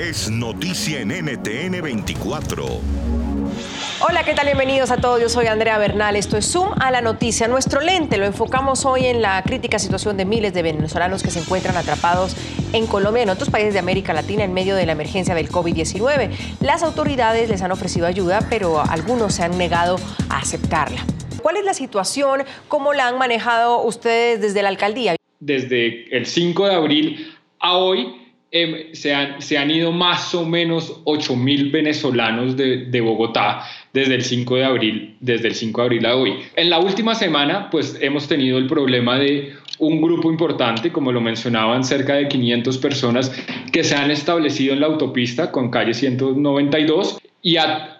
es noticia en NTN 24. Hola, ¿qué tal? Bienvenidos a todos. Yo soy Andrea Bernal. Esto es Zoom a la noticia. Nuestro lente lo enfocamos hoy en la crítica situación de miles de venezolanos que se encuentran atrapados en Colombia y en otros países de América Latina en medio de la emergencia del COVID-19. Las autoridades les han ofrecido ayuda, pero algunos se han negado a aceptarla. ¿Cuál es la situación? ¿Cómo la han manejado ustedes desde la alcaldía? Desde el 5 de abril a hoy em, se, han, se, han, ido más o menos 8 mil venezolanos de, de, Bogotá desde el 5 de abril, desde el 5 de abril a hoy. En la última semana, pues hemos tenido el problema de un grupo importante, como lo mencionaban, cerca de 500 personas que se han establecido en la autopista con calle 192 y a,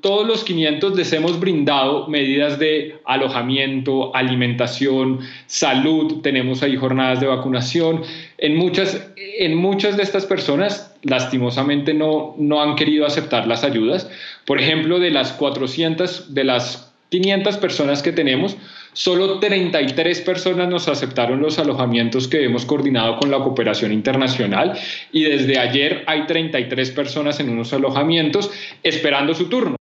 todos los 500 les hemos brindado medidas de alojamiento, alimentación, salud, tenemos ahí jornadas de vacunación. En muchas, en muchas de estas personas, lastimosamente, no, no han querido aceptar las ayudas. Por ejemplo, de las 400, de las 500 personas que tenemos, Solo 33 personas nos aceptaron los alojamientos que hemos coordinado con la cooperación internacional y desde ayer hay 33 personas en unos alojamientos esperando su turno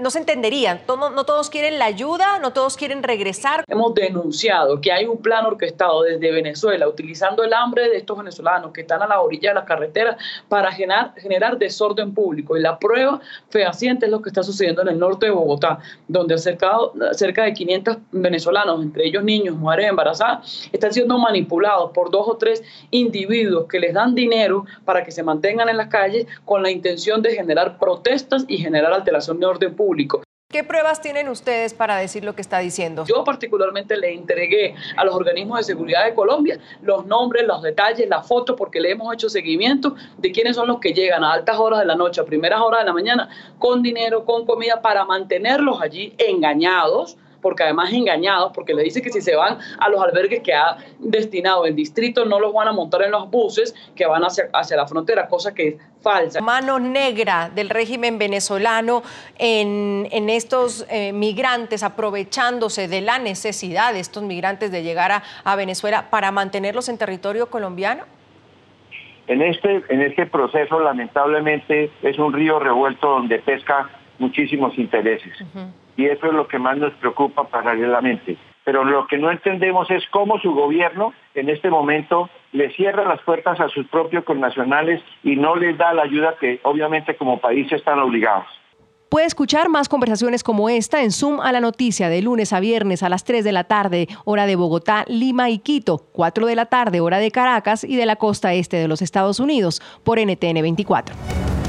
no se entenderían. No, todos quieren la ayuda, no todos quieren regresar. Hemos denunciado que hay un plan orquestado desde Venezuela, utilizando el hambre de estos venezolanos que están a la orilla de las carreteras para generar, generar desorden público. Y la prueba fehaciente es lo que está sucediendo en el norte de Bogotá, donde cerca, cerca de 500 venezolanos, entre ellos niños, mujeres embarazadas, están siendo manipulados por dos o tres individuos que les dan dinero para que se mantengan en las calles con la intención de generar protestas y generar alteración de orden público. ¿Qué pruebas tienen ustedes para decir lo que está diciendo? Yo particularmente le entregué a los organismos de seguridad de Colombia los nombres, los detalles, las fotos, porque le hemos hecho seguimiento de quiénes son los que llegan a altas horas de la noche, a primeras horas de la mañana, con dinero, con comida, para mantenerlos allí engañados porque además engañados, porque le dice que si se van a los albergues que ha destinado el distrito, no los van a montar en los buses que van hacia, hacia la frontera, cosa que es falsa. Mano negra del régimen venezolano en, en estos eh, migrantes, aprovechándose de la necesidad de estos migrantes de llegar a, a Venezuela para mantenerlos en territorio colombiano. En este, en este proceso, lamentablemente, es un río revuelto donde pesca muchísimos intereses y eso es lo que más nos preocupa paralelamente. Pero lo que no entendemos es cómo su gobierno en este momento le cierra las puertas a sus propios connacionales y no les da la ayuda que obviamente como país están obligados. Puede escuchar más conversaciones como esta en Zoom a la noticia de lunes a viernes a las 3 de la tarde, hora de Bogotá, Lima y Quito, 4 de la tarde, hora de Caracas y de la costa este de los Estados Unidos, por NTN 24.